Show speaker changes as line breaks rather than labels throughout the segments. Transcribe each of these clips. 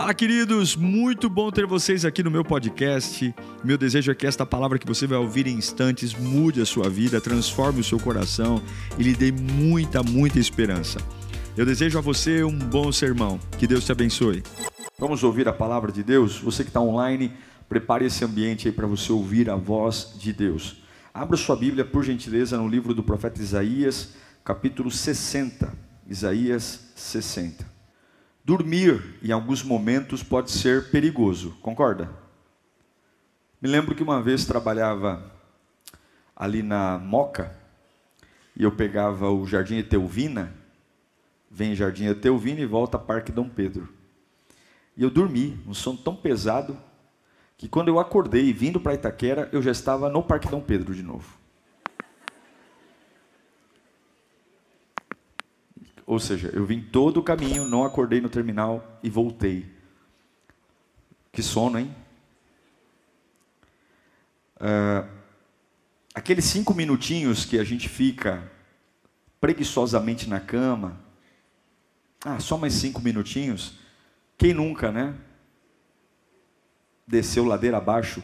Fala, queridos! Muito bom ter vocês aqui no meu podcast. Meu desejo é que esta palavra que você vai ouvir em instantes mude a sua vida, transforme o seu coração e lhe dê muita, muita esperança. Eu desejo a você um bom sermão. Que Deus te abençoe. Vamos ouvir a palavra de Deus? Você que está online, prepare esse ambiente aí para você ouvir a voz de Deus. Abra sua Bíblia, por gentileza, no livro do profeta Isaías, capítulo 60. Isaías 60. Dormir, em alguns momentos, pode ser perigoso, concorda? Me lembro que uma vez trabalhava ali na Moca, e eu pegava o Jardim Eteuvina, vem Jardim Eteuvina e volta Parque Dom Pedro. E eu dormi, um sono tão pesado, que quando eu acordei vindo para Itaquera, eu já estava no Parque Dom Pedro de novo. Ou seja, eu vim todo o caminho, não acordei no terminal e voltei. Que sono, hein? Uh, aqueles cinco minutinhos que a gente fica preguiçosamente na cama. Ah, só mais cinco minutinhos. Quem nunca, né? Desceu ladeira abaixo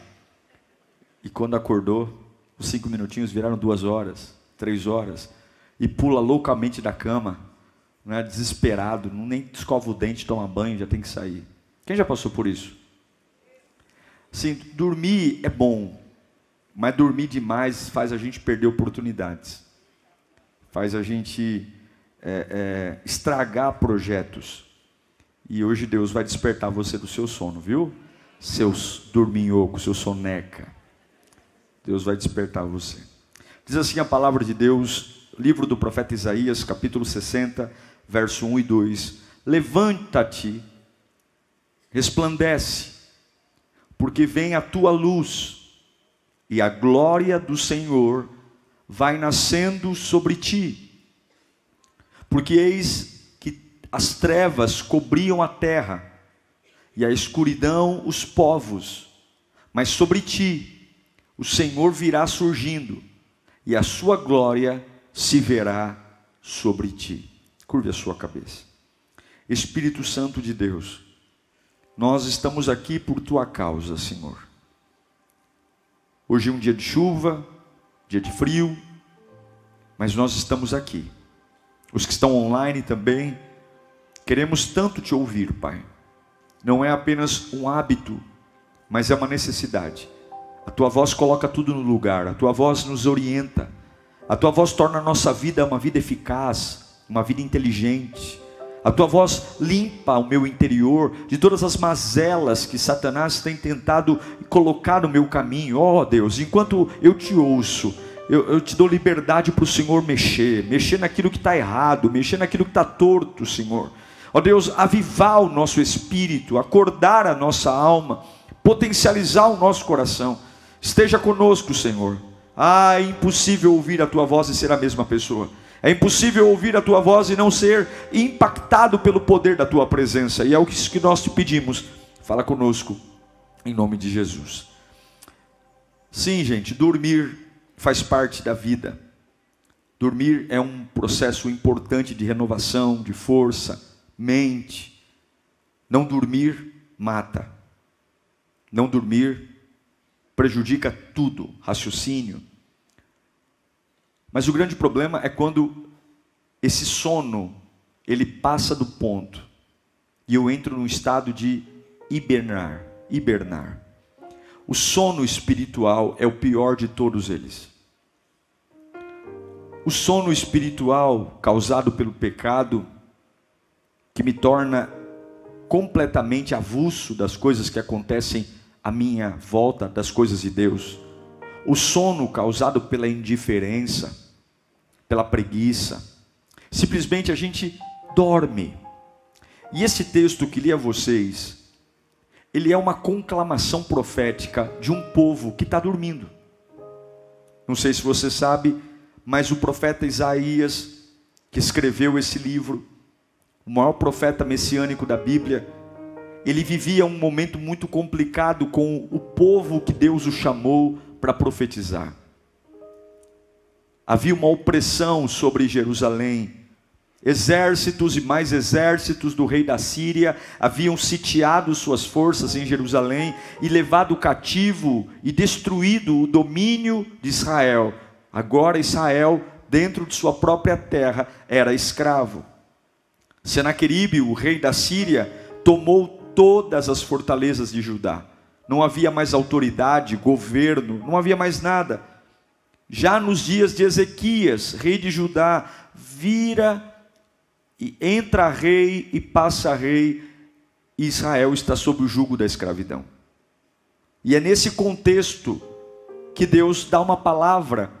e quando acordou, os cinco minutinhos viraram duas horas, três horas, e pula loucamente da cama né, desesperado, nem escova o dente, toma banho, já tem que sair. Quem já passou por isso? Sim, dormir é bom, mas dormir demais faz a gente perder oportunidades, faz a gente é, é, estragar projetos. E hoje Deus vai despertar você do seu sono, viu? Seus dorminhoco, seu soneca. Deus vai despertar você. Diz assim a palavra de Deus, livro do profeta Isaías, capítulo 60, verso 1 e 2: Levanta-te, resplandece, porque vem a tua luz, e a glória do Senhor vai nascendo sobre ti. Porque eis que as trevas cobriam a terra, e a escuridão os povos, mas sobre ti o Senhor virá surgindo, e a sua glória se verá sobre ti. Curve a sua cabeça. Espírito Santo de Deus, nós estamos aqui por tua causa, Senhor. Hoje é um dia de chuva, dia de frio, mas nós estamos aqui. Os que estão online também, queremos tanto te ouvir, Pai. Não é apenas um hábito, mas é uma necessidade. A tua voz coloca tudo no lugar, a tua voz nos orienta, a tua voz torna a nossa vida uma vida eficaz, uma vida inteligente. A tua voz limpa o meu interior de todas as mazelas que Satanás tem tentado colocar no meu caminho. Ó oh, Deus, enquanto eu te ouço, eu, eu te dou liberdade para o Senhor mexer, mexer naquilo que está errado, mexer naquilo que está torto, Senhor. Ó oh, Deus, avivar o nosso espírito, acordar a nossa alma, potencializar o nosso coração. Esteja conosco, Senhor. Ah, é impossível ouvir a tua voz e ser a mesma pessoa. É impossível ouvir a tua voz e não ser impactado pelo poder da tua presença. E é o que nós te pedimos. Fala conosco, em nome de Jesus. Sim, gente, dormir faz parte da vida. Dormir é um processo importante de renovação, de força, mente. Não dormir mata. Não dormir prejudica tudo, raciocínio, mas o grande problema é quando esse sono ele passa do ponto e eu entro num estado de hibernar, hibernar. O sono espiritual é o pior de todos eles. O sono espiritual causado pelo pecado que me torna completamente avulso das coisas que acontecem à minha volta, das coisas de Deus o sono causado pela indiferença, pela preguiça. Simplesmente a gente dorme. E esse texto que li a vocês, ele é uma conclamação profética de um povo que está dormindo. Não sei se você sabe, mas o profeta Isaías, que escreveu esse livro, o maior profeta messiânico da Bíblia, ele vivia um momento muito complicado com o povo que Deus o chamou para profetizar. Havia uma opressão sobre Jerusalém, Exércitos e mais exércitos do rei da Síria haviam sitiado suas forças em Jerusalém e levado cativo e destruído o domínio de Israel. Agora Israel, dentro de sua própria terra, era escravo. Senaqueribe, o rei da Síria, tomou todas as fortalezas de Judá. Não havia mais autoridade, governo, não havia mais nada. Já nos dias de Ezequias, rei de Judá, vira e entra rei e passa rei, e Israel está sob o jugo da escravidão. E é nesse contexto que Deus dá uma palavra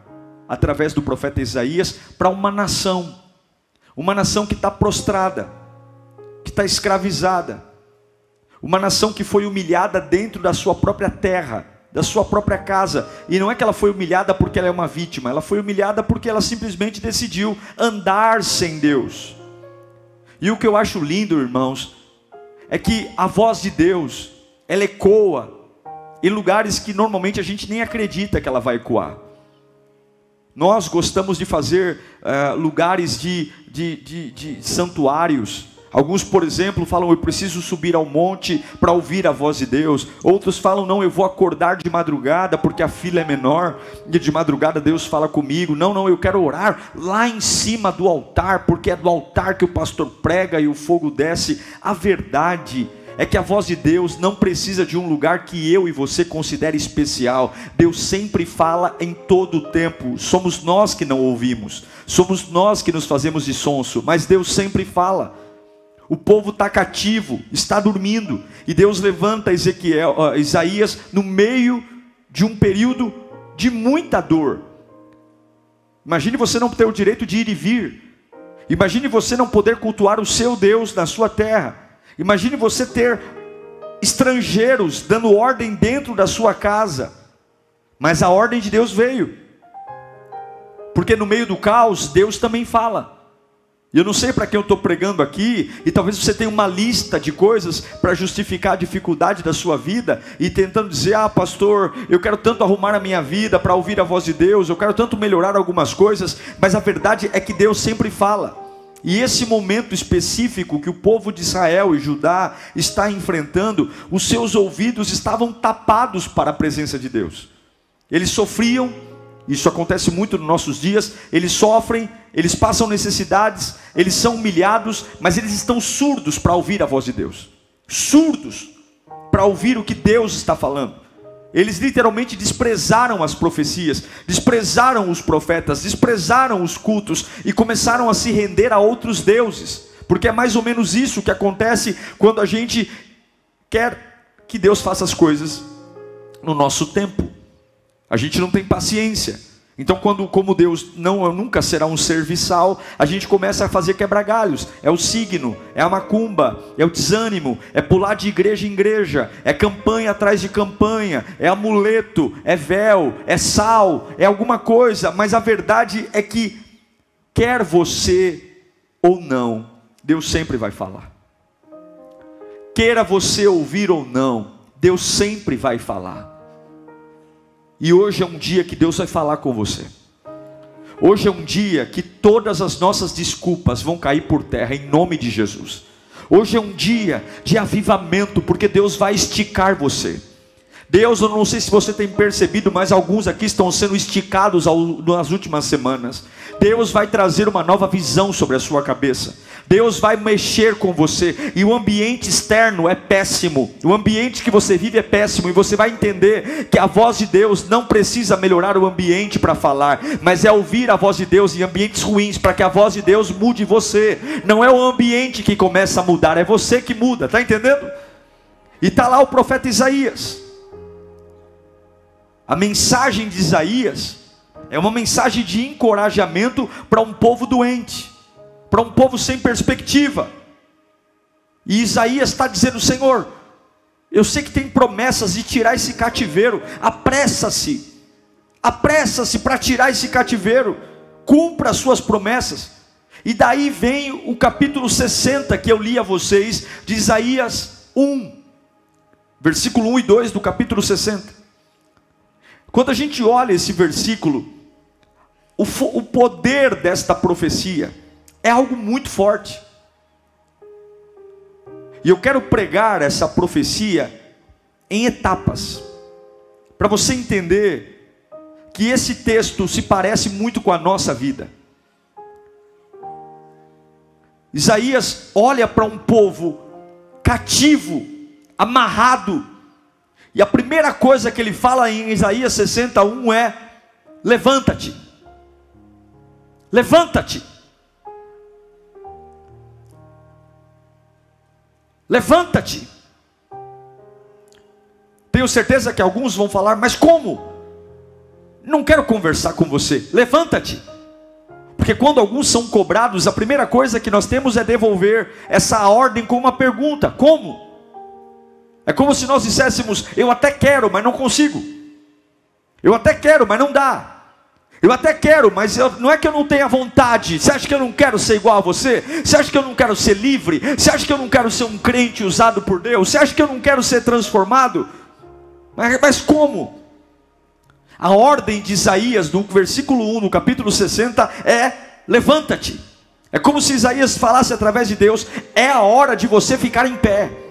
através do profeta Isaías para uma nação, uma nação que está prostrada, que está escravizada, uma nação que foi humilhada dentro da sua própria terra, da sua própria casa. E não é que ela foi humilhada porque ela é uma vítima, ela foi humilhada porque ela simplesmente decidiu andar sem Deus. E o que eu acho lindo, irmãos, é que a voz de Deus, ela ecoa em lugares que normalmente a gente nem acredita que ela vai ecoar. Nós gostamos de fazer uh, lugares de, de, de, de santuários, Alguns, por exemplo, falam: Eu preciso subir ao monte para ouvir a voz de Deus. Outros falam: Não, eu vou acordar de madrugada porque a fila é menor e de madrugada Deus fala comigo. Não, não, eu quero orar lá em cima do altar porque é do altar que o pastor prega e o fogo desce. A verdade é que a voz de Deus não precisa de um lugar que eu e você considere especial. Deus sempre fala em todo o tempo. Somos nós que não ouvimos, somos nós que nos fazemos de sonso, mas Deus sempre fala. O povo está cativo, está dormindo, e Deus levanta Ezequiel, uh, Isaías no meio de um período de muita dor. Imagine você não ter o direito de ir e vir. Imagine você não poder cultuar o seu Deus na sua terra. Imagine você ter estrangeiros dando ordem dentro da sua casa. Mas a ordem de Deus veio. Porque no meio do caos, Deus também fala. E eu não sei para quem eu estou pregando aqui, e talvez você tenha uma lista de coisas para justificar a dificuldade da sua vida, e tentando dizer: ah, pastor, eu quero tanto arrumar a minha vida para ouvir a voz de Deus, eu quero tanto melhorar algumas coisas, mas a verdade é que Deus sempre fala. E esse momento específico que o povo de Israel e Judá está enfrentando, os seus ouvidos estavam tapados para a presença de Deus. Eles sofriam isso acontece muito nos nossos dias. Eles sofrem, eles passam necessidades, eles são humilhados, mas eles estão surdos para ouvir a voz de Deus. Surdos para ouvir o que Deus está falando. Eles literalmente desprezaram as profecias, desprezaram os profetas, desprezaram os cultos e começaram a se render a outros deuses. Porque é mais ou menos isso que acontece quando a gente quer que Deus faça as coisas no nosso tempo. A gente não tem paciência. Então, quando, como Deus não nunca será um serviçal, a gente começa a fazer quebra-galhos. É o signo, é a macumba, é o desânimo, é pular de igreja em igreja, é campanha atrás de campanha, é amuleto, é véu, é sal, é alguma coisa. Mas a verdade é que, quer você ou não, Deus sempre vai falar. Queira você ouvir ou não, Deus sempre vai falar. E hoje é um dia que Deus vai falar com você. Hoje é um dia que todas as nossas desculpas vão cair por terra em nome de Jesus. Hoje é um dia de avivamento, porque Deus vai esticar você. Deus, eu não sei se você tem percebido, mas alguns aqui estão sendo esticados nas últimas semanas. Deus vai trazer uma nova visão sobre a sua cabeça. Deus vai mexer com você e o ambiente externo é péssimo. O ambiente que você vive é péssimo e você vai entender que a voz de Deus não precisa melhorar o ambiente para falar, mas é ouvir a voz de Deus em ambientes ruins para que a voz de Deus mude você. Não é o ambiente que começa a mudar, é você que muda, tá entendendo? E tá lá o profeta Isaías. A mensagem de Isaías é uma mensagem de encorajamento para um povo doente para um povo sem perspectiva. E Isaías está dizendo: Senhor, eu sei que tem promessas de tirar esse cativeiro, apressa-se, apressa-se para tirar esse cativeiro, cumpra as suas promessas. E daí vem o capítulo 60 que eu li a vocês, de Isaías 1, versículo 1 e 2 do capítulo 60. Quando a gente olha esse versículo, o, o poder desta profecia, é algo muito forte. E eu quero pregar essa profecia em etapas, para você entender que esse texto se parece muito com a nossa vida. Isaías olha para um povo cativo, amarrado, e a primeira coisa que ele fala em Isaías 61 é: levanta-te, levanta-te, levanta-te. Tenho certeza que alguns vão falar, mas como? Não quero conversar com você, levanta-te. Porque quando alguns são cobrados, a primeira coisa que nós temos é devolver essa ordem com uma pergunta: como? É como se nós disséssemos: eu até quero, mas não consigo. Eu até quero, mas não dá. Eu até quero, mas eu, não é que eu não tenha vontade. Você acha que eu não quero ser igual a você? Você acha que eu não quero ser livre? Você acha que eu não quero ser um crente usado por Deus? Você acha que eu não quero ser transformado? Mas, mas como? A ordem de Isaías, do versículo 1, no capítulo 60, é: levanta-te. É como se Isaías falasse através de Deus: é a hora de você ficar em pé.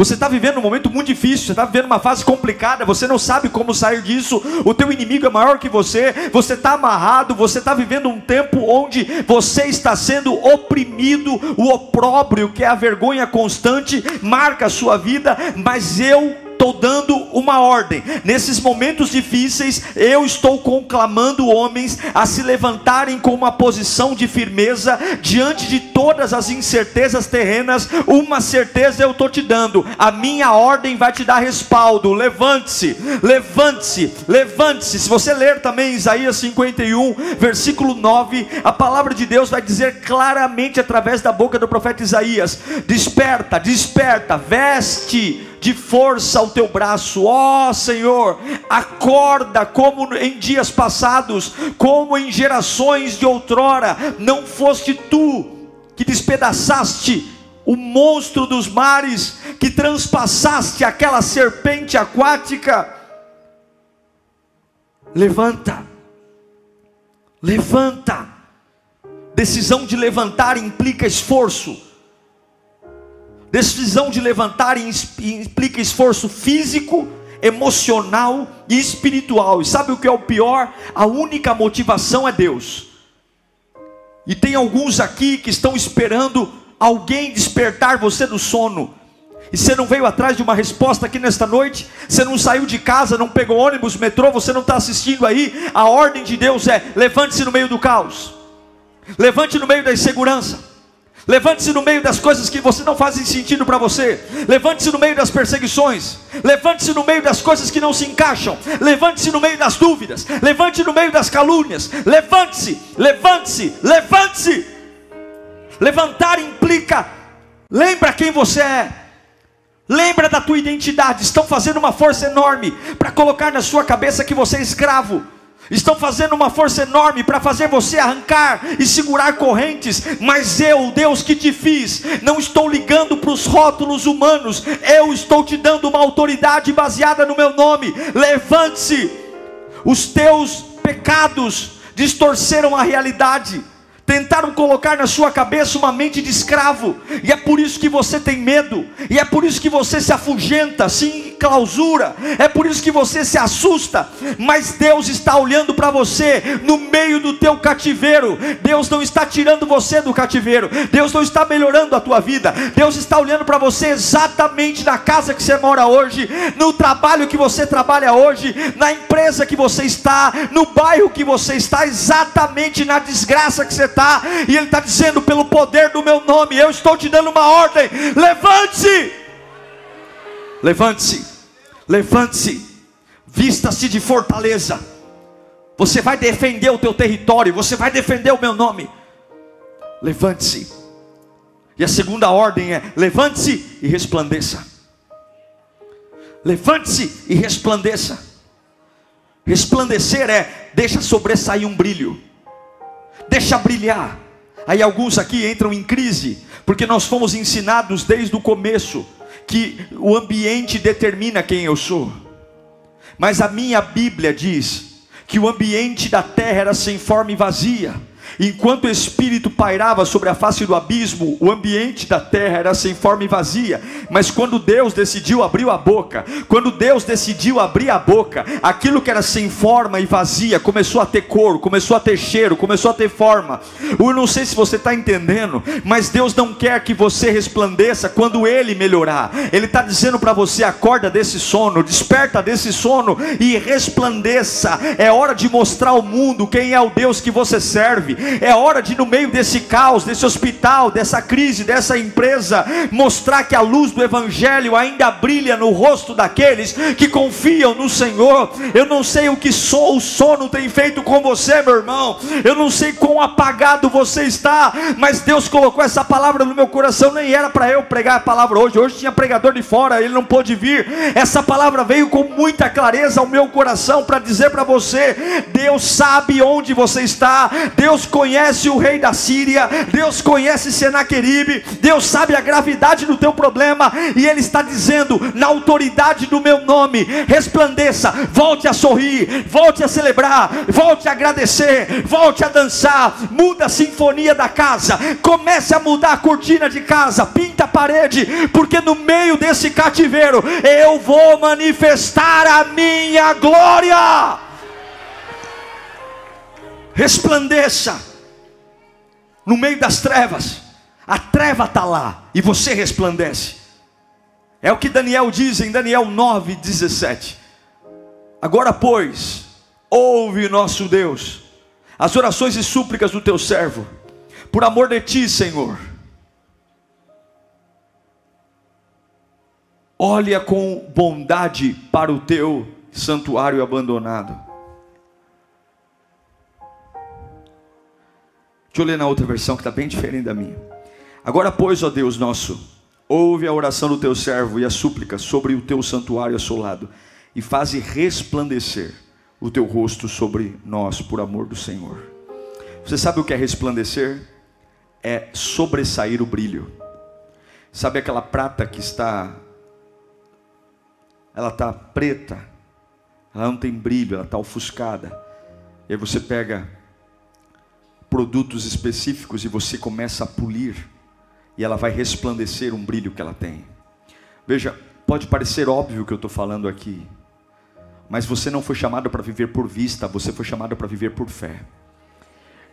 Você está vivendo um momento muito difícil, você está vivendo uma fase complicada, você não sabe como sair disso, o teu inimigo é maior que você, você está amarrado, você está vivendo um tempo onde você está sendo oprimido, o opróbrio, que é a vergonha constante, marca a sua vida, mas eu estou dando uma ordem. Nesses momentos difíceis, eu estou conclamando homens a se levantarem com uma posição de firmeza diante de todas as incertezas terrenas. Uma certeza eu estou te dando: a minha ordem vai te dar respaldo. Levante-se, levante-se, levante-se. Se você ler também Isaías 51, versículo 9, a palavra de Deus vai dizer claramente através da boca do profeta Isaías: desperta, desperta, veste de força ao teu braço, ó oh, Senhor, acorda como em dias passados, como em gerações de outrora, não foste tu que despedaçaste o monstro dos mares, que transpassaste aquela serpente aquática. Levanta, levanta. Decisão de levantar implica esforço Decisão de levantar implica esforço físico, emocional e espiritual. E sabe o que é o pior? A única motivação é Deus. E tem alguns aqui que estão esperando alguém despertar você do sono. E você não veio atrás de uma resposta aqui nesta noite, você não saiu de casa, não pegou ônibus, metrô, você não está assistindo aí. A ordem de Deus é: levante-se no meio do caos, levante no meio da insegurança, Levante-se no meio das coisas que você não fazem sentido para você. Levante-se no meio das perseguições. Levante-se no meio das coisas que não se encaixam. Levante-se no meio das dúvidas. Levante-se no meio das calúnias. Levante-se, levante-se, levante-se. Levantar implica lembra quem você é. Lembra da tua identidade. Estão fazendo uma força enorme para colocar na sua cabeça que você é escravo estão fazendo uma força enorme para fazer você arrancar e segurar correntes, mas eu, Deus que te fiz, não estou ligando para os rótulos humanos, eu estou te dando uma autoridade baseada no meu nome. Levante-se, os teus pecados distorceram a realidade. Tentaram colocar na sua cabeça uma mente de escravo, e é por isso que você tem medo, e é por isso que você se afugenta, se clausura, é por isso que você se assusta, mas Deus está olhando para você no meio do teu cativeiro. Deus não está tirando você do cativeiro, Deus não está melhorando a tua vida, Deus está olhando para você exatamente na casa que você mora hoje, no trabalho que você trabalha hoje, na empresa que você está, no bairro que você está, exatamente na desgraça que você está, e Ele está dizendo: pelo poder do meu nome, eu estou te dando uma ordem, levante-se. Levante-se, levante-se, vista-se de fortaleza. Você vai defender o teu território, você vai defender o meu nome. Levante-se. E a segunda ordem é: levante-se e resplandeça. Levante-se e resplandeça. Resplandecer é deixa sobressair um brilho. Deixa brilhar. Aí alguns aqui entram em crise, porque nós fomos ensinados desde o começo que o ambiente determina quem eu sou. Mas a minha Bíblia diz que o ambiente da terra era sem forma e vazia, Enquanto o Espírito pairava sobre a face do abismo, o ambiente da terra era sem forma e vazia. Mas quando Deus decidiu abrir a boca, quando Deus decidiu abrir a boca, aquilo que era sem forma e vazia começou a ter cor, começou a ter cheiro, começou a ter forma. Eu não sei se você está entendendo, mas Deus não quer que você resplandeça quando Ele melhorar. Ele está dizendo para você: acorda desse sono, desperta desse sono e resplandeça. É hora de mostrar ao mundo quem é o Deus que você serve. É hora de, no meio desse caos, desse hospital, dessa crise, dessa empresa, mostrar que a luz do Evangelho ainda brilha no rosto daqueles que confiam no Senhor. Eu não sei o que sou, o sono tem feito com você, meu irmão. Eu não sei quão apagado você está, mas Deus colocou essa palavra no meu coração. Nem era para eu pregar a palavra hoje. Hoje tinha pregador de fora, ele não pôde vir. Essa palavra veio com muita clareza ao meu coração para dizer para você: Deus sabe onde você está, Deus conhece o rei da Síria, Deus conhece Senaqueribe, Deus sabe a gravidade do teu problema, e Ele está dizendo, na autoridade do meu nome, resplandeça, volte a sorrir, volte a celebrar, volte a agradecer, volte a dançar, muda a sinfonia da casa, comece a mudar a cortina de casa, pinta a parede, porque no meio desse cativeiro eu vou manifestar a minha glória resplandeça no meio das trevas. A treva está lá e você resplandece. É o que Daniel diz em Daniel 9,17. Agora, pois, ouve nosso Deus, as orações e súplicas do teu servo, por amor de ti, Senhor. Olha com bondade para o teu santuário abandonado Deixa eu ler na outra versão que está bem diferente da minha. Agora, pois, ó Deus nosso, ouve a oração do teu servo e a súplica sobre o teu santuário assolado, e faze resplandecer o teu rosto sobre nós, por amor do Senhor. Você sabe o que é resplandecer? É sobressair o brilho. Sabe aquela prata que está, ela está preta, ela não tem brilho, ela está ofuscada. E aí você pega produtos específicos e você começa a polir, e ela vai resplandecer um brilho que ela tem. Veja, pode parecer óbvio o que eu estou falando aqui, mas você não foi chamado para viver por vista, você foi chamado para viver por fé.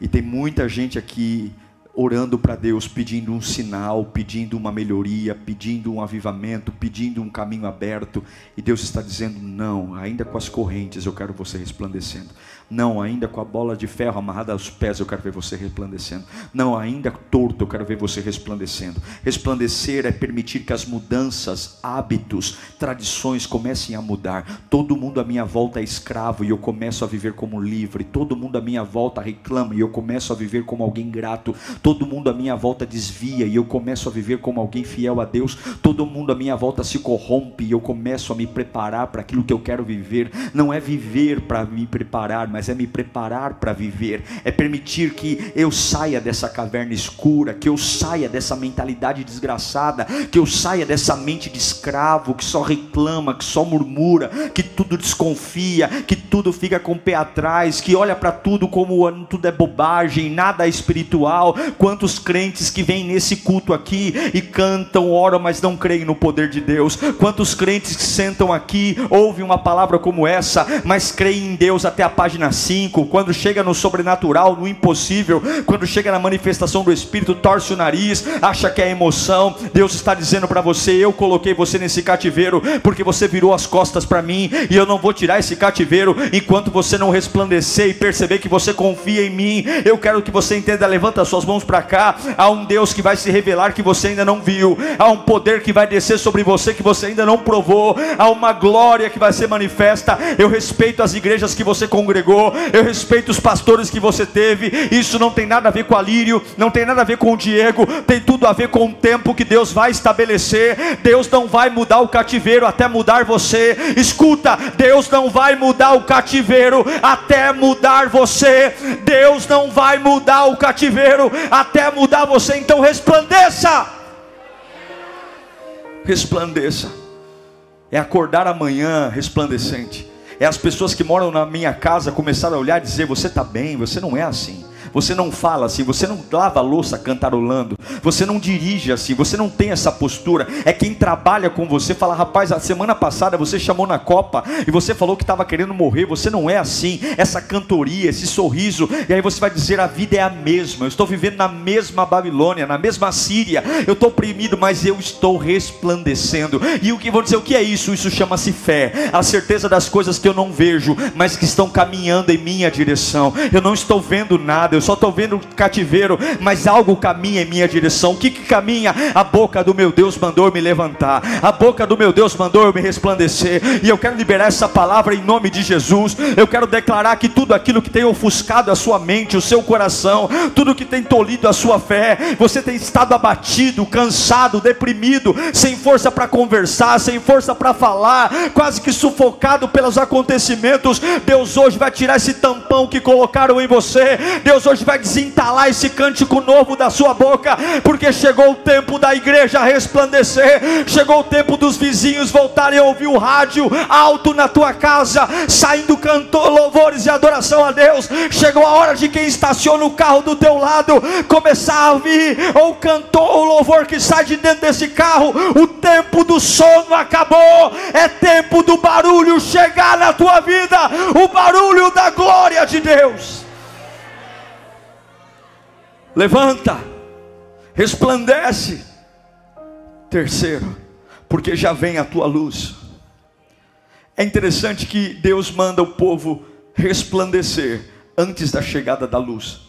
E tem muita gente aqui orando para Deus, pedindo um sinal, pedindo uma melhoria, pedindo um avivamento, pedindo um caminho aberto, e Deus está dizendo: não, ainda com as correntes eu quero você resplandecendo. Não, ainda com a bola de ferro amarrada aos pés, eu quero ver você resplandecendo. Não, ainda torto, eu quero ver você resplandecendo. Resplandecer é permitir que as mudanças, hábitos, tradições comecem a mudar. Todo mundo à minha volta é escravo e eu começo a viver como livre. Todo mundo à minha volta reclama e eu começo a viver como alguém grato. Todo mundo à minha volta desvia e eu começo a viver como alguém fiel a Deus. Todo mundo à minha volta se corrompe e eu começo a me preparar para aquilo que eu quero viver. Não é viver para me preparar, mas é me preparar para viver, é permitir que eu saia dessa caverna escura, que eu saia dessa mentalidade desgraçada, que eu saia dessa mente de escravo que só reclama, que só murmura, que tudo desconfia, que tudo fica com o pé atrás, que olha para tudo como tudo é bobagem, nada é espiritual. Quantos crentes que vêm nesse culto aqui e cantam, oram, mas não creem no poder de Deus? Quantos crentes que sentam aqui, ouvem uma palavra como essa, mas creem em Deus até a página 5, quando chega no sobrenatural, no impossível, quando chega na manifestação do Espírito, torce o nariz, acha que é emoção. Deus está dizendo para você: Eu coloquei você nesse cativeiro, porque você virou as costas para mim, e eu não vou tirar esse cativeiro enquanto você não resplandecer e perceber que você confia em mim. Eu quero que você entenda, levanta suas mãos para cá. Há um Deus que vai se revelar que você ainda não viu, há um poder que vai descer sobre você que você ainda não provou, há uma glória que vai ser manifesta. Eu respeito as igrejas que você congregou eu respeito os pastores que você teve. Isso não tem nada a ver com a Lírio, não tem nada a ver com o Diego, tem tudo a ver com o tempo que Deus vai estabelecer. Deus não vai mudar o cativeiro até mudar você. Escuta, Deus não vai mudar o cativeiro até mudar você. Deus não vai mudar o cativeiro até mudar você. Então resplandeça. Resplandeça. É acordar amanhã resplandecente é as pessoas que moram na minha casa começaram a olhar e dizer: Você está bem, você não é assim. Você não fala assim, você não lava a louça cantarolando, você não dirige assim, você não tem essa postura. É quem trabalha com você fala, rapaz, a semana passada você chamou na Copa e você falou que estava querendo morrer. Você não é assim. Essa cantoria, esse sorriso, e aí você vai dizer: a vida é a mesma. Eu estou vivendo na mesma Babilônia, na mesma Síria. Eu estou oprimido, mas eu estou resplandecendo. E o que vou dizer? O que é isso? Isso chama-se fé. A certeza das coisas que eu não vejo, mas que estão caminhando em minha direção. Eu não estou vendo nada, eu só estou vendo cativeiro, mas algo caminha em minha direção. O que, que caminha? A boca do meu Deus mandou me levantar, a boca do meu Deus mandou eu me resplandecer. E eu quero liberar essa palavra em nome de Jesus. Eu quero declarar que tudo aquilo que tem ofuscado a sua mente, o seu coração, tudo que tem tolhido a sua fé, você tem estado abatido, cansado, deprimido, sem força para conversar, sem força para falar, quase que sufocado pelos acontecimentos. Deus hoje vai tirar esse tampão que colocaram em você. Deus hoje vai desentalar esse cântico novo da sua boca, porque chegou o tempo da igreja resplandecer, chegou o tempo dos vizinhos voltarem a ouvir o rádio alto na tua casa, saindo cantor, louvores e adoração a Deus. Chegou a hora de quem estaciona o carro do teu lado começar a ouvir ou cantor o louvor que sai de dentro desse carro. O tempo do sono acabou, é tempo do barulho chegar na tua vida, o barulho da glória de Deus. Levanta, resplandece. Terceiro, porque já vem a tua luz. É interessante que Deus manda o povo resplandecer antes da chegada da luz,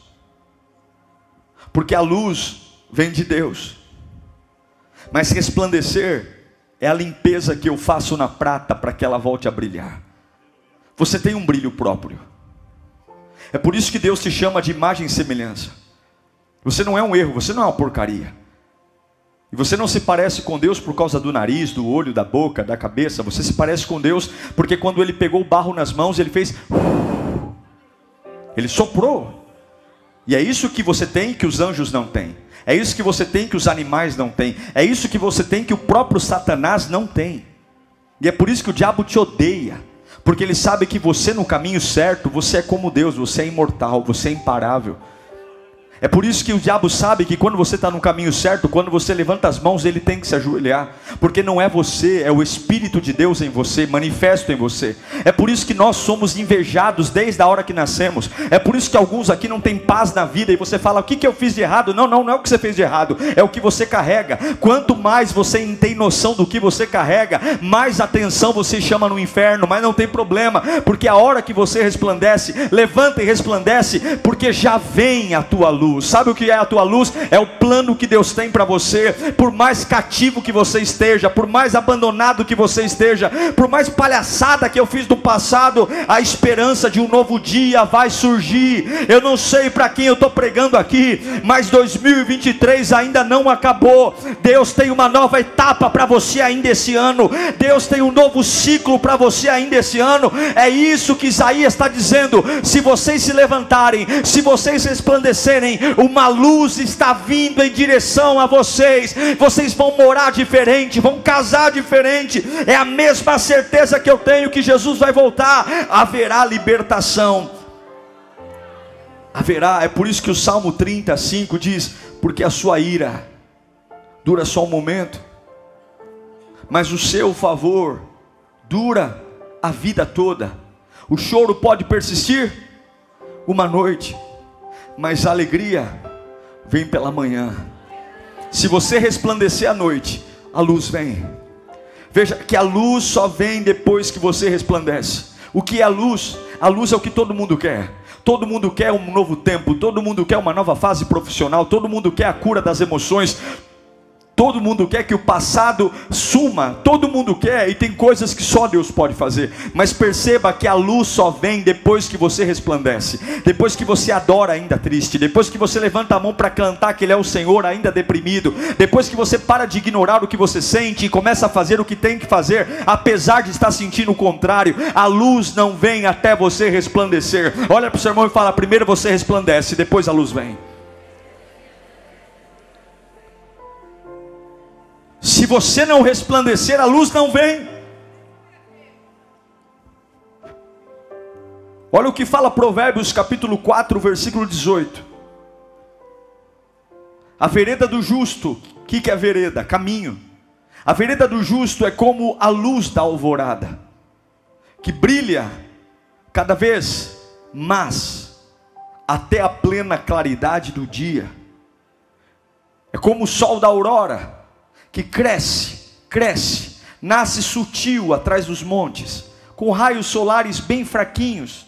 porque a luz vem de Deus, mas resplandecer é a limpeza que eu faço na prata para que ela volte a brilhar. Você tem um brilho próprio, é por isso que Deus te chama de imagem e semelhança. Você não é um erro, você não é uma porcaria. E você não se parece com Deus por causa do nariz, do olho, da boca, da cabeça. Você se parece com Deus porque quando ele pegou o barro nas mãos, ele fez. Ele soprou. E é isso que você tem que os anjos não têm. É isso que você tem que os animais não têm. É isso que você tem que o próprio Satanás não tem. E é por isso que o diabo te odeia. Porque ele sabe que você no caminho certo, você é como Deus, você é imortal, você é imparável. É por isso que o diabo sabe que quando você está no caminho certo, quando você levanta as mãos, ele tem que se ajoelhar, porque não é você, é o Espírito de Deus em você, manifesto em você. É por isso que nós somos invejados desde a hora que nascemos. É por isso que alguns aqui não têm paz na vida e você fala: o que, que eu fiz de errado? Não, não, não é o que você fez de errado, é o que você carrega. Quanto mais você tem noção do que você carrega, mais atenção você chama no inferno, mas não tem problema, porque a hora que você resplandece, levanta e resplandece, porque já vem a tua luz luz. Sabe o que é a tua luz? É o plano que Deus tem para você. Por mais cativo que você esteja, por mais abandonado que você esteja, por mais palhaçada que eu fiz no passado, a esperança de um novo dia vai surgir. Eu não sei para quem eu estou pregando aqui, mas 2023 ainda não acabou. Deus tem uma nova etapa para você ainda esse ano. Deus tem um novo ciclo para você ainda esse ano. É isso que Isaías está dizendo. Se vocês se levantarem, se vocês resplandecerem, uma luz está vindo em direção a vocês. Vocês vão morar diferente, vão casar diferente. É a mesma certeza que eu tenho que Jesus vai voltar. Haverá libertação. Haverá, é por isso que o Salmo 35 diz: Porque a sua ira dura só um momento, mas o seu favor dura a vida toda. O choro pode persistir uma noite, mas a alegria vem pela manhã. Se você resplandecer à noite, a luz vem. Veja que a luz só vem depois que você resplandece. O que é a luz? A luz é o que todo mundo quer. Todo mundo quer um novo tempo, todo mundo quer uma nova fase profissional, todo mundo quer a cura das emoções, Todo mundo quer que o passado suma, todo mundo quer, e tem coisas que só Deus pode fazer. Mas perceba que a luz só vem depois que você resplandece, depois que você adora ainda triste, depois que você levanta a mão para cantar que Ele é o Senhor ainda deprimido, depois que você para de ignorar o que você sente e começa a fazer o que tem que fazer, apesar de estar sentindo o contrário. A luz não vem até você resplandecer. Olha para o seu irmão e fala: primeiro você resplandece, depois a luz vem. Se você não resplandecer, a luz não vem. Olha o que fala Provérbios capítulo 4, versículo 18. A vereda do justo, o que, que é vereda? Caminho. A vereda do justo é como a luz da alvorada, que brilha cada vez mais até a plena claridade do dia. É como o sol da aurora, que cresce, cresce, nasce sutil atrás dos montes, com raios solares bem fraquinhos,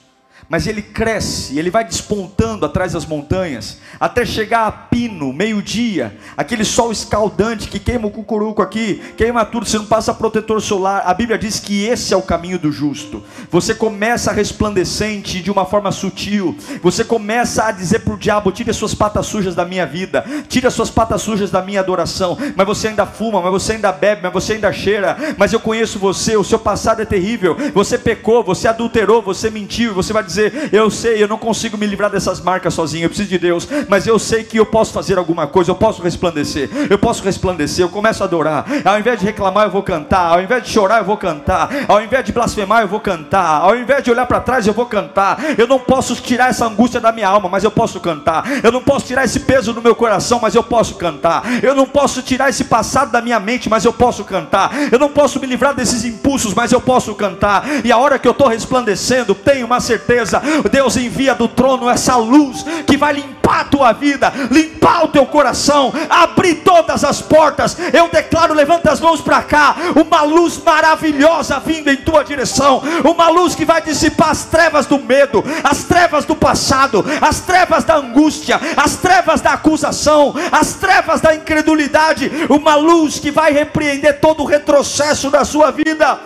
mas ele cresce, ele vai despontando atrás das montanhas, até chegar a pino, meio-dia, aquele sol escaldante que queima o cucuruco aqui, queima tudo, você não passa protetor solar. A Bíblia diz que esse é o caminho do justo. Você começa resplandecente de uma forma sutil, você começa a dizer para o diabo: tire as suas patas sujas da minha vida, tire as suas patas sujas da minha adoração. Mas você ainda fuma, mas você ainda bebe, mas você ainda cheira. Mas eu conheço você, o seu passado é terrível. Você pecou, você adulterou, você mentiu. Você vai dizer dizer: Eu sei, eu não consigo me livrar dessas marcas sozinho, eu preciso de Deus, mas eu sei que eu posso fazer alguma coisa, eu posso resplandecer, eu posso resplandecer. Eu começo a adorar, ao invés de reclamar, eu vou cantar, ao invés de chorar, eu vou cantar, ao invés de blasfemar, eu vou cantar, ao invés de olhar para trás, eu vou cantar. Eu não posso tirar essa angústia da minha alma, mas eu posso cantar. Eu não posso tirar esse peso do meu coração, mas eu posso cantar. Eu não posso tirar esse passado da minha mente, mas eu posso cantar. Eu não posso me livrar desses impulsos, mas eu posso cantar. E a hora que eu estou resplandecendo, tenho uma certeza Deus envia do trono essa luz que vai limpar a tua vida, limpar o teu coração, abrir todas as portas. Eu declaro, levanta as mãos para cá, uma luz maravilhosa vindo em tua direção, uma luz que vai dissipar as trevas do medo, as trevas do passado, as trevas da angústia, as trevas da acusação, as trevas da incredulidade, uma luz que vai repreender todo o retrocesso da sua vida,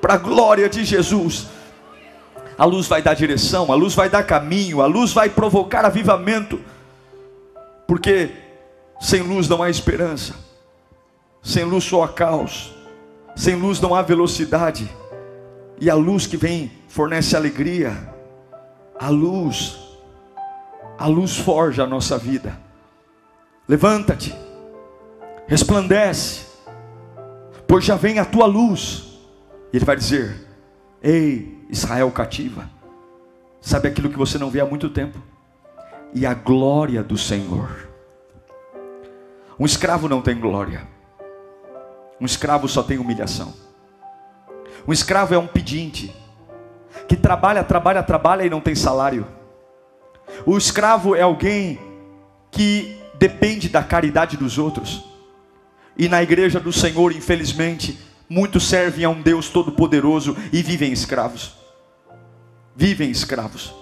para a glória de Jesus a luz vai dar direção, a luz vai dar caminho, a luz vai provocar avivamento, porque sem luz não há esperança, sem luz só há caos, sem luz não há velocidade, e a luz que vem fornece alegria, a luz, a luz forja a nossa vida. Levanta-te, resplandece, pois já vem a tua luz, e ele vai dizer: Ei, Israel cativa. Sabe aquilo que você não vê há muito tempo? E a glória do Senhor. Um escravo não tem glória. Um escravo só tem humilhação. Um escravo é um pedinte que trabalha, trabalha, trabalha e não tem salário. O escravo é alguém que depende da caridade dos outros. E na igreja do Senhor, infelizmente, muitos servem a um Deus todo-poderoso e vivem escravos vivem escravos.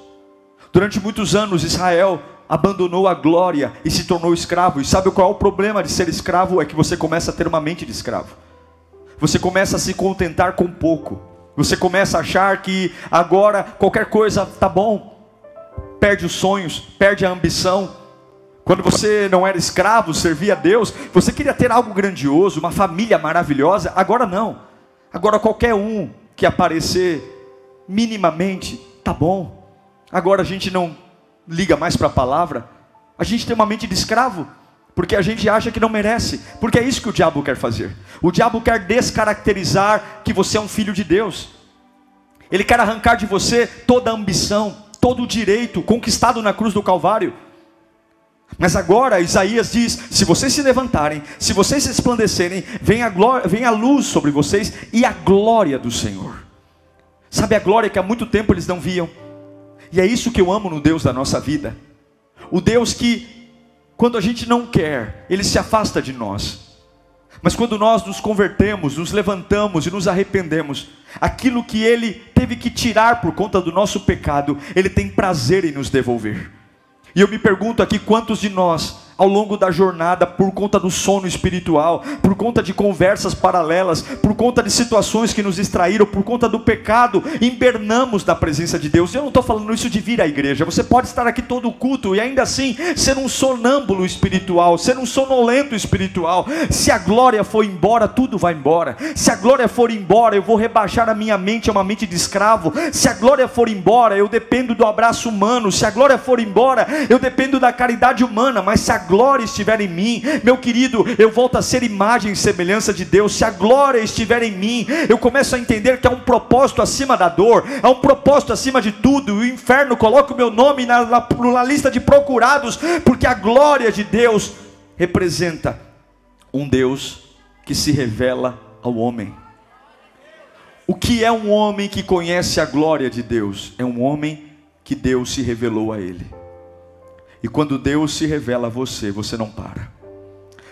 Durante muitos anos, Israel abandonou a glória e se tornou escravo. E sabe qual é o problema de ser escravo? É que você começa a ter uma mente de escravo. Você começa a se contentar com pouco. Você começa a achar que agora qualquer coisa tá bom. Perde os sonhos, perde a ambição. Quando você não era escravo, servia a Deus, você queria ter algo grandioso, uma família maravilhosa. Agora não. Agora qualquer um que aparecer minimamente, tá bom. Agora a gente não liga mais para a palavra, a gente tem uma mente de escravo, porque a gente acha que não merece, porque é isso que o diabo quer fazer. O diabo quer descaracterizar que você é um filho de Deus, ele quer arrancar de você toda a ambição, todo o direito conquistado na cruz do Calvário. Mas agora Isaías diz: se vocês se levantarem, se vocês se resplandecerem, vem a, glória, vem a luz sobre vocês e a glória do Senhor. Sabe a glória que há muito tempo eles não viam? E é isso que eu amo no Deus da nossa vida. O Deus que, quando a gente não quer, ele se afasta de nós. Mas quando nós nos convertemos, nos levantamos e nos arrependemos, aquilo que ele teve que tirar por conta do nosso pecado, ele tem prazer em nos devolver. E eu me pergunto aqui quantos de nós ao longo da jornada por conta do sono espiritual, por conta de conversas paralelas, por conta de situações que nos distraíram, por conta do pecado, invernamos da presença de Deus. Eu não estou falando isso de vir à igreja. Você pode estar aqui todo culto e ainda assim ser um sonâmbulo espiritual, ser um sonolento espiritual. Se a glória for embora, tudo vai embora. Se a glória for embora, eu vou rebaixar a minha mente a uma mente de escravo. Se a glória for embora, eu dependo do abraço humano. Se a glória for embora, eu dependo da caridade humana. Mas se a glória estiver em mim, meu querido, eu volto a ser imagem e semelhança de Deus. Se a glória estiver em mim, eu começo a entender que há um propósito acima da dor, há um propósito acima de tudo. O inferno coloca o meu nome na, na, na lista de procurados, porque a glória de Deus representa um Deus que se revela ao homem. O que é um homem que conhece a glória de Deus? É um homem que Deus se revelou a ele. E quando Deus se revela a você, você não para.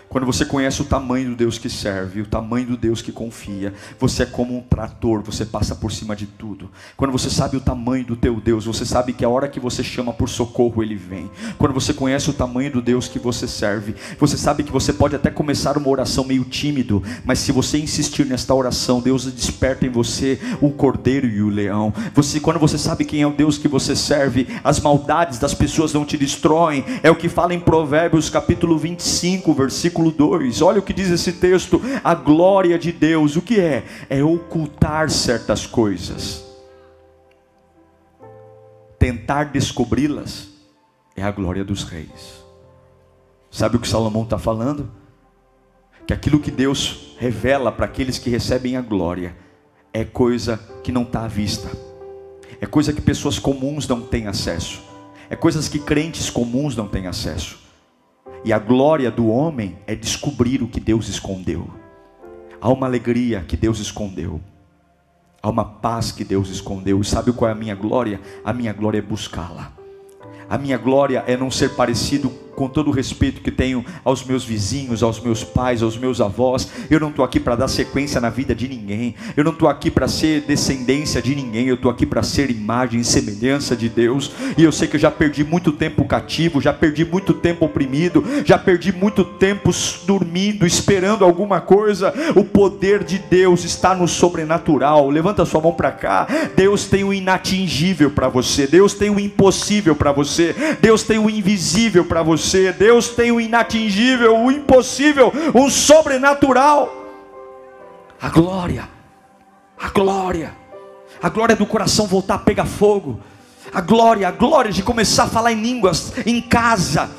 Quando você conhece o tamanho do Deus que serve, o tamanho do Deus que confia, você é como um trator, você passa por cima de tudo. Quando você sabe o tamanho do teu Deus, você sabe que a hora que você chama por socorro, ele vem. Quando você conhece o tamanho do Deus que você serve, você sabe que você pode até começar uma oração meio tímido, mas se você insistir nesta oração, Deus desperta em você o cordeiro e o leão. Você, quando você sabe quem é o Deus que você serve, as maldades das pessoas não te destroem. É o que fala em Provérbios capítulo 25, versículo versículo 2. Olha o que diz esse texto: a glória de Deus, o que é? É ocultar certas coisas. Tentar descobri-las é a glória dos reis. Sabe o que Salomão está falando? Que aquilo que Deus revela para aqueles que recebem a glória é coisa que não está à vista, é coisa que pessoas comuns não têm acesso, é coisas que crentes comuns não têm acesso. E a glória do homem é descobrir o que Deus escondeu. Há uma alegria que Deus escondeu. Há uma paz que Deus escondeu. E sabe qual é a minha glória? A minha glória é buscá-la. A minha glória é não ser parecido com todo o respeito que tenho aos meus vizinhos, aos meus pais, aos meus avós. Eu não estou aqui para dar sequência na vida de ninguém. Eu não estou aqui para ser descendência de ninguém. Eu estou aqui para ser imagem e semelhança de Deus. E eu sei que eu já perdi muito tempo cativo, já perdi muito tempo oprimido, já perdi muito tempo dormindo, esperando alguma coisa. O poder de Deus está no sobrenatural. Levanta sua mão para cá. Deus tem o inatingível para você. Deus tem o impossível para você. Deus tem o invisível para você você. Deus tem o inatingível, o impossível, o sobrenatural. A glória, a glória, a glória do coração voltar a pegar fogo. A glória, a glória de começar a falar em línguas em casa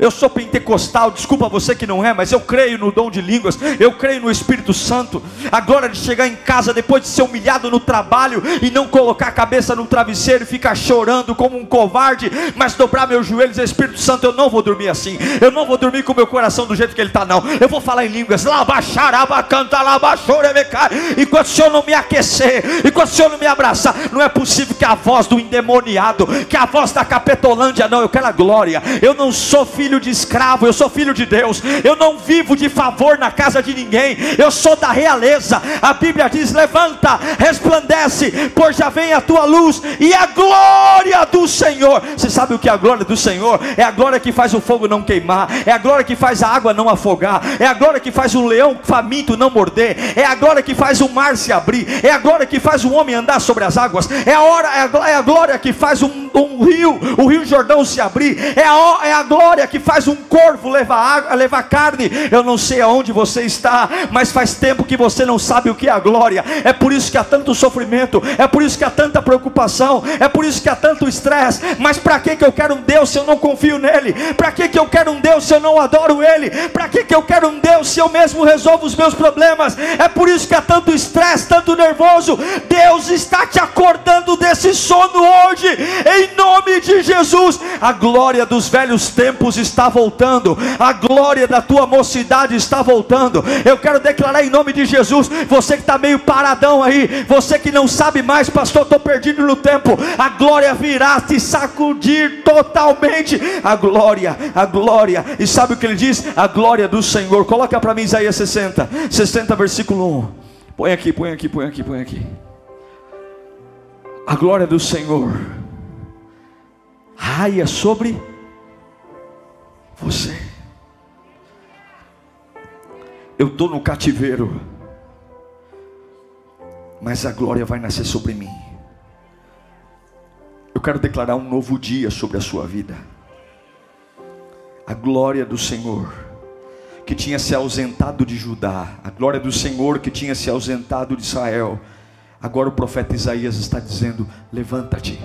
eu sou pentecostal, desculpa você que não é, mas eu creio no dom de línguas, eu creio no Espírito Santo. A glória de chegar em casa depois de ser humilhado no trabalho e não colocar a cabeça no travesseiro e ficar chorando como um covarde, mas dobrar meus joelhos e Espírito Santo, eu não vou dormir assim. Eu não vou dormir com meu coração do jeito que ele está, não. Eu vou falar em línguas. Enquanto o Senhor não me aquecer, enquanto o Senhor não me abraçar, não é possível que a voz do endemoniado, que a voz da capetolândia, não. Eu quero a glória. Eu não sou filho filho de escravo, eu sou filho de Deus. Eu não vivo de favor na casa de ninguém. Eu sou da realeza. A Bíblia diz: levanta, resplandece, pois já vem a tua luz e a glória do Senhor. Você sabe o que é a glória do Senhor? É a glória que faz o fogo não queimar, é a glória que faz a água não afogar, é a glória que faz o leão faminto não morder, é a glória que faz o mar se abrir, é a glória que faz o homem andar sobre as águas, é a, hora, é a, é glória que faz um, rio, o rio Jordão se abrir, é a, é a glória que faz um corvo levar água, levar carne. Eu não sei aonde você está, mas faz tempo que você não sabe o que é a glória. É por isso que há tanto sofrimento, é por isso que há tanta preocupação, é por isso que há tanto estresse. Mas para que que eu quero um Deus se eu não confio nele? Para que que eu quero um Deus se eu não adoro ele? Para que que eu quero um Deus se eu mesmo resolvo os meus problemas? É por isso que há tanto estresse, tanto nervoso. Deus está te acordando desse sono hoje, em nome de Jesus. A glória dos velhos tempos está está voltando, a glória da tua mocidade está voltando. Eu quero declarar em nome de Jesus, você que está meio paradão aí, você que não sabe mais, pastor, estou perdido no tempo. A glória virá te sacudir totalmente. A glória, a glória. E sabe o que ele diz? A glória do Senhor. Coloca para mim Isaías 60, 60 versículo 1. Põe aqui, põe aqui, põe aqui, põe aqui. A glória do Senhor raia sobre você. Eu estou no cativeiro, mas a glória vai nascer sobre mim. Eu quero declarar um novo dia sobre a sua vida. A glória do Senhor, que tinha se ausentado de Judá, a glória do Senhor que tinha se ausentado de Israel. Agora o profeta Isaías está dizendo: Levanta-te,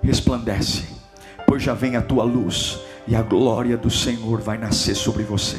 resplandece, pois já vem a tua luz e a glória do Senhor vai nascer sobre você.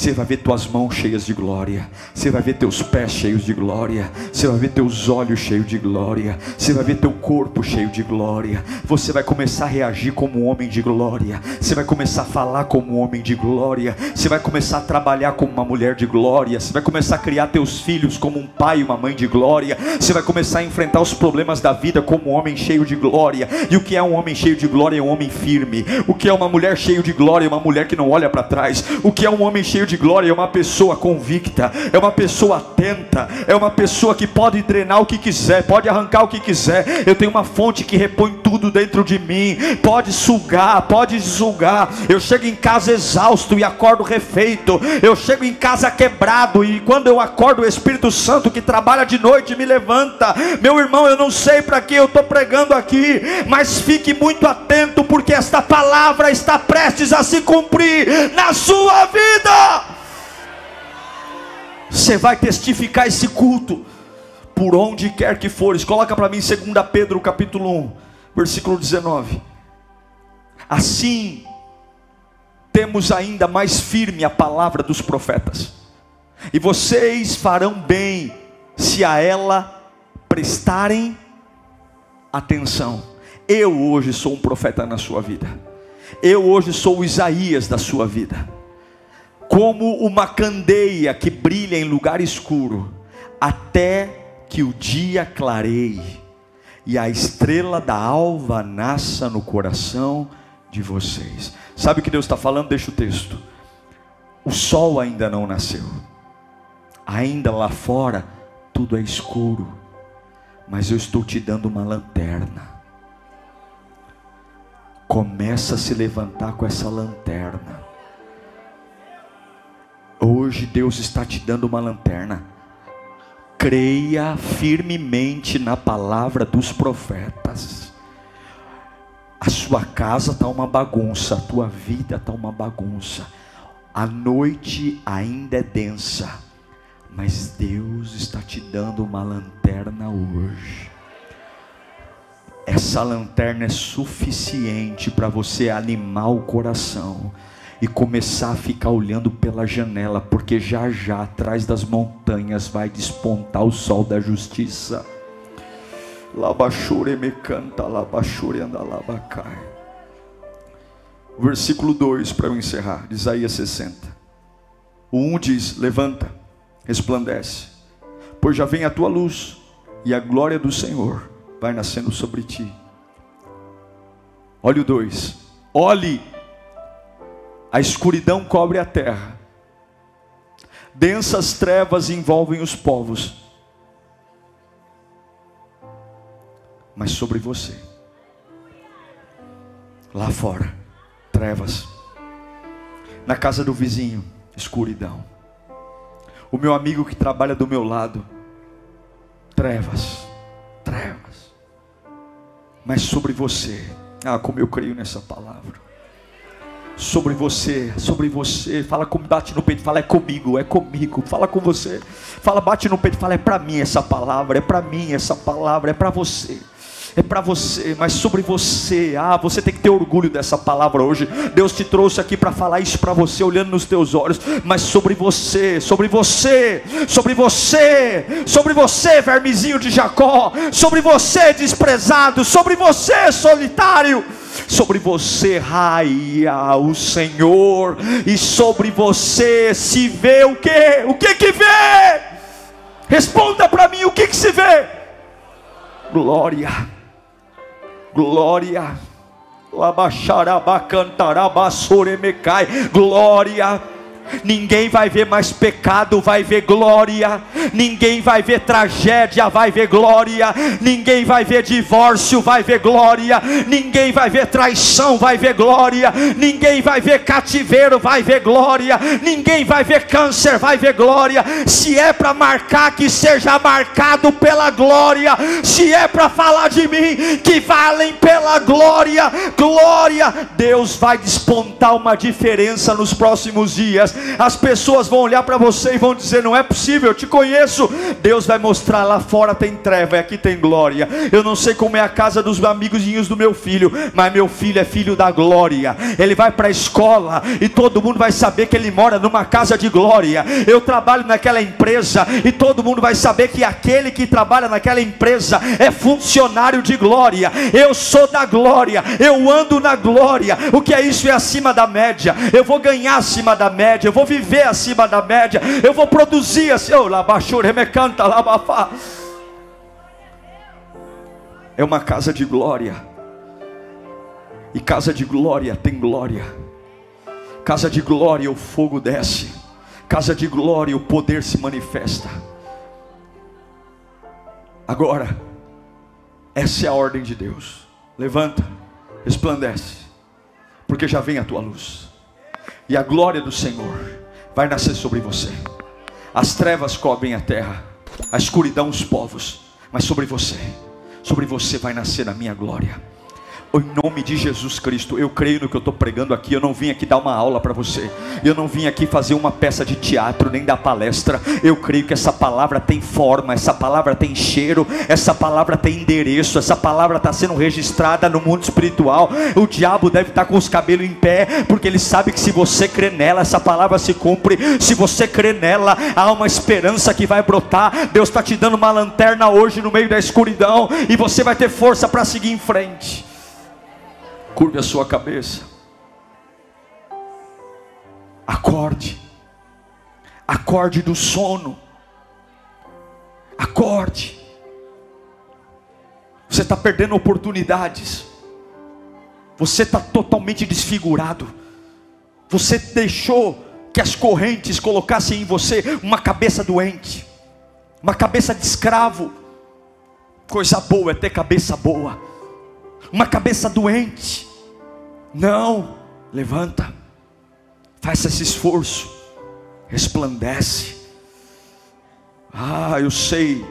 Você vai ver tuas mãos cheias de glória, você vai ver teus pés cheios de glória, você vai ver teus olhos cheios de glória, você vai ver teu corpo cheio de glória, você vai começar a reagir como um homem de glória, você vai começar a falar como um homem de glória, você vai começar a trabalhar como uma mulher de glória, você vai começar a criar teus filhos como um pai e uma mãe de glória, você vai começar a enfrentar os problemas da vida como um homem cheio de glória. E o que é um homem cheio de glória é um homem firme. O que é uma mulher cheia de glória é uma mulher que não olha para trás. O que é um homem cheio de glória é uma pessoa convicta, é uma pessoa atenta, é uma pessoa que pode treinar o que quiser, pode arrancar o que quiser. Eu tenho uma fonte que repõe tudo dentro de mim, pode sugar, pode sugar. Eu chego em casa exausto e acordo refeito. Eu chego em casa quebrado e quando eu acordo o Espírito Santo que trabalha de noite me levanta. Meu irmão, eu não sei para que eu estou pregando aqui, mas fique muito atento, porque esta palavra está prestes a se cumprir na sua vida. Você vai testificar esse culto por onde quer que fores. Coloca para mim 2 Pedro capítulo 1, versículo 19. Assim temos ainda mais firme a palavra dos profetas. E vocês farão bem se a ela prestarem atenção. Eu hoje sou um profeta na sua vida. Eu hoje sou o Isaías da sua vida. Como uma candeia que brilha em lugar escuro, até que o dia clareie e a estrela da alva nasça no coração de vocês. Sabe o que Deus está falando? Deixa o texto. O sol ainda não nasceu, ainda lá fora tudo é escuro mas eu estou te dando uma lanterna. Começa a se levantar com essa lanterna. Hoje Deus está te dando uma lanterna. Creia firmemente na palavra dos profetas. A sua casa está uma bagunça, a tua vida está uma bagunça. A noite ainda é densa mas Deus está te dando uma lanterna hoje. Essa lanterna é suficiente para você animar o coração e começar a ficar olhando pela janela, porque já já atrás das montanhas vai despontar o sol da justiça. Labachure me canta, labachure anda labacai. Versículo 2 para eu encerrar, Isaías 60. O 1 diz: Levanta resplandece, pois já vem a tua luz, e a glória do Senhor vai nascendo sobre ti. Olha o 2: olhe, a escuridão cobre a terra, densas trevas envolvem os povos, mas sobre você, lá fora, trevas, na casa do vizinho, escuridão o meu amigo que trabalha do meu lado. Trevas, trevas. Mas sobre você, ah, como eu creio nessa palavra. Sobre você, sobre você, fala como bate no peito, fala é comigo, é comigo, fala com você, fala bate no peito, fala é para mim essa palavra, é para mim essa palavra, é para você é para você, mas sobre você. Ah, você tem que ter orgulho dessa palavra hoje. Deus te trouxe aqui para falar isso para você, olhando nos teus olhos, mas sobre você, sobre você, sobre você, sobre você, vermezinho de Jacó, sobre você, desprezado, sobre você, solitário sobre você raia o Senhor, e sobre você se vê o que? O que que vê? Responda para mim o que que se vê? Glória glória. Glória ninguém vai ver mais pecado, vai ver glória, ninguém vai ver tragédia, vai ver glória, ninguém vai ver divórcio, vai ver glória, ninguém vai ver traição, vai ver glória, ninguém vai ver cativeiro, vai ver glória, ninguém vai ver câncer, vai ver glória. Se é para marcar, que seja marcado pela glória, se é para falar de mim, que valem pela glória, glória. Deus vai despontar uma diferença nos próximos dias as pessoas vão olhar para você e vão dizer: Não é possível, eu te conheço. Deus vai mostrar lá fora tem treva aqui tem glória. Eu não sei como é a casa dos amigos do meu filho, mas meu filho é filho da glória. Ele vai para a escola e todo mundo vai saber que ele mora numa casa de glória. Eu trabalho naquela empresa e todo mundo vai saber que aquele que trabalha naquela empresa é funcionário de glória. Eu sou da glória, eu ando na glória. O que é isso? É acima da média. Eu vou ganhar acima da média, eu vou viver acima da média, eu vou produzir assim. Oh, canta, labafá. É uma casa de glória. E casa de glória tem glória. Casa de glória o fogo desce. Casa de glória o poder se manifesta. Agora, essa é a ordem de Deus. Levanta, resplandece, porque já vem a tua luz, e a glória do Senhor vai nascer sobre você. As trevas cobrem a terra, a escuridão os povos, mas sobre você, sobre você vai nascer a minha glória. Em nome de Jesus Cristo, eu creio no que eu estou pregando aqui. Eu não vim aqui dar uma aula para você. Eu não vim aqui fazer uma peça de teatro, nem dar palestra. Eu creio que essa palavra tem forma, essa palavra tem cheiro, essa palavra tem endereço, essa palavra está sendo registrada no mundo espiritual. O diabo deve estar tá com os cabelos em pé, porque ele sabe que se você crê nela, essa palavra se cumpre. Se você crê nela, há uma esperança que vai brotar. Deus está te dando uma lanterna hoje no meio da escuridão, e você vai ter força para seguir em frente. Curve a sua cabeça. Acorde. Acorde do sono. Acorde. Você está perdendo oportunidades. Você está totalmente desfigurado. Você deixou que as correntes colocassem em você uma cabeça doente, uma cabeça de escravo. Coisa boa é ter cabeça boa, uma cabeça doente. Não, levanta, faça esse esforço, resplandece. Ah, eu sei,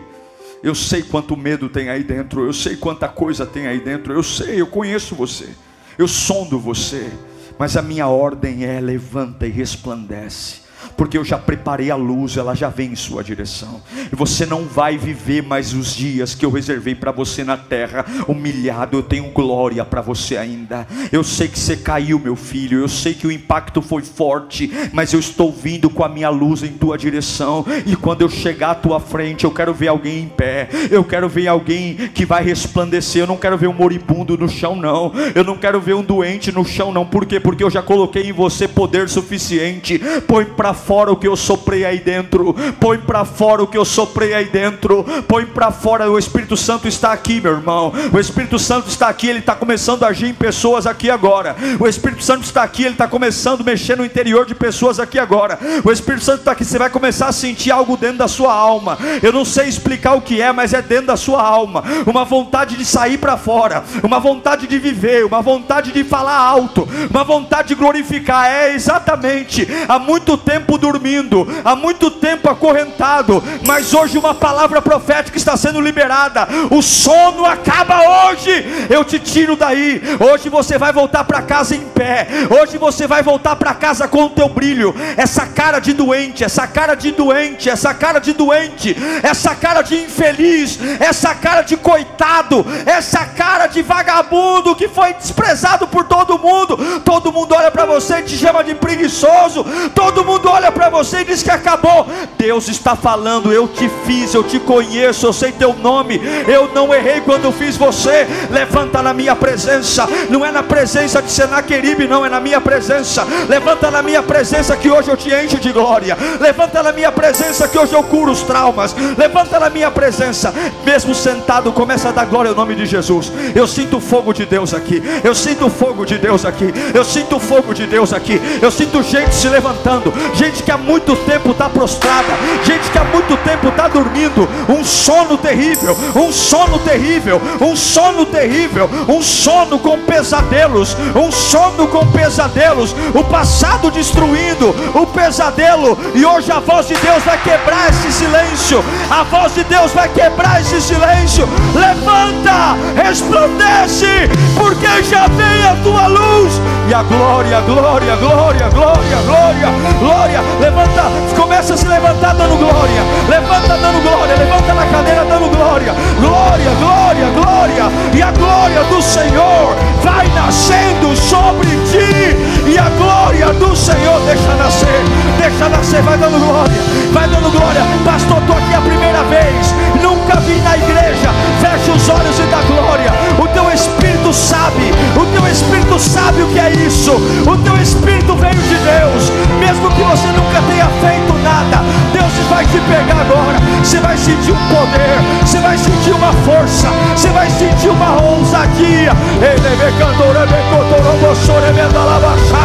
eu sei quanto medo tem aí dentro, eu sei quanta coisa tem aí dentro, eu sei, eu conheço você, eu sondo você, mas a minha ordem é: levanta e resplandece porque eu já preparei a luz, ela já vem em sua direção. E você não vai viver mais os dias que eu reservei para você na terra, humilhado. Eu tenho glória para você ainda. Eu sei que você caiu, meu filho. Eu sei que o impacto foi forte, mas eu estou vindo com a minha luz em tua direção. E quando eu chegar à tua frente, eu quero ver alguém em pé. Eu quero ver alguém que vai resplandecer. Eu não quero ver um moribundo no chão, não. Eu não quero ver um doente no chão, não. Por quê? Porque eu já coloquei em você poder suficiente. Põe para fora o que eu soprei aí dentro. Põe para fora o que eu soprei aí dentro. Põe para fora. O Espírito Santo está aqui, meu irmão. O Espírito Santo está aqui. Ele está começando a agir em pessoas aqui agora. O Espírito Santo está aqui. Ele está começando a mexer no interior de pessoas aqui agora. O Espírito Santo está aqui. Você vai começar a sentir algo dentro da sua alma. Eu não sei explicar o que é, mas é dentro da sua alma. Uma vontade de sair para fora. Uma vontade de viver. Uma vontade de falar alto. Uma vontade de glorificar. É exatamente. Há muito tempo dormindo, há muito tempo acorrentado, mas hoje uma palavra profética está sendo liberada. O sono acaba hoje. Eu te tiro daí. Hoje você vai voltar para casa em pé. Hoje você vai voltar para casa com o teu brilho. Essa cara de doente, essa cara de doente, essa cara de doente, essa cara de infeliz, essa cara de coitado, essa cara de vagabundo que foi desprezado por todo mundo. Todo mundo olha para você e te chama de preguiçoso. Todo mundo olha para você e diz que acabou. Deus está falando: Eu te fiz, eu te conheço, eu sei teu nome. Eu não errei quando fiz você. Levanta na minha presença. Não é na presença de Senaqueribe, não, é na minha presença. Levanta na minha presença que hoje eu te encho de glória. Levanta na minha presença que hoje eu curo os traumas. Levanta na minha presença, mesmo sentado, começa a dar glória ao nome de Jesus. Eu sinto o fogo de Deus aqui. Eu sinto o fogo de Deus aqui. Eu sinto o fogo de Deus aqui. Eu sinto gente se levantando, gente que há muito tempo está prostrada, gente que há muito tempo está dormindo, um sono terrível, um sono terrível, um sono terrível, um sono com pesadelos, um sono com pesadelos, o passado destruindo o pesadelo, e hoje a voz de Deus vai quebrar esse silêncio, a voz de Deus vai quebrar esse silêncio. Levanta, resplandece, porque já vem a tua luz e a glória, glória, glória, glória, glória, glória. Levanta, começa a se levantar dando glória. Levanta dando glória, levanta na cadeira dando glória. Glória, glória, glória. E a glória do Senhor vai nascendo sobre ti. E a glória do Senhor deixa nascer, deixa nascer, vai dando glória, vai dando glória. Pastor, estou aqui a primeira vez, nunca vi na igreja. Fecha os olhos e dá glória. O teu espírito sabe, o teu espírito sabe o que é isso. O teu espírito veio de Deus, mesmo que você nunca tenha feito nada. Deus vai te pegar agora. Você vai sentir um poder, você vai sentir uma força, você vai sentir uma ousadia. Ele me cantou, ele me contou,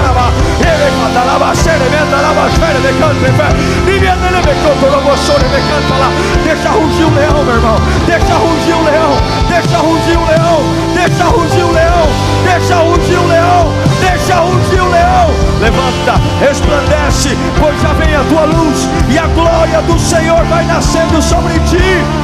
lava me me canta lá. Deixa rugir o leão, meu irmão. Deixa rugir o leão. Deixa rugir o leão. Deixa rugir o leão. Deixa rugir o leão. Deixa rugir o leão. Levanta, resplandece, pois já vem a tua luz e a glória do Senhor vai nascendo sobre ti.